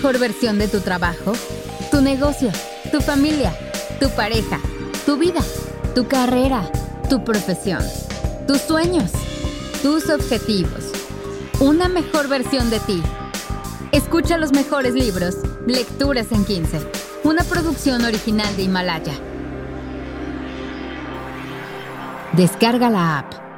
mejor versión de tu trabajo, tu negocio, tu familia, tu pareja, tu vida, tu carrera, tu profesión, tus sueños, tus objetivos. Una mejor versión de ti. Escucha los mejores libros, Lecturas en 15, una producción original de Himalaya. Descarga la app.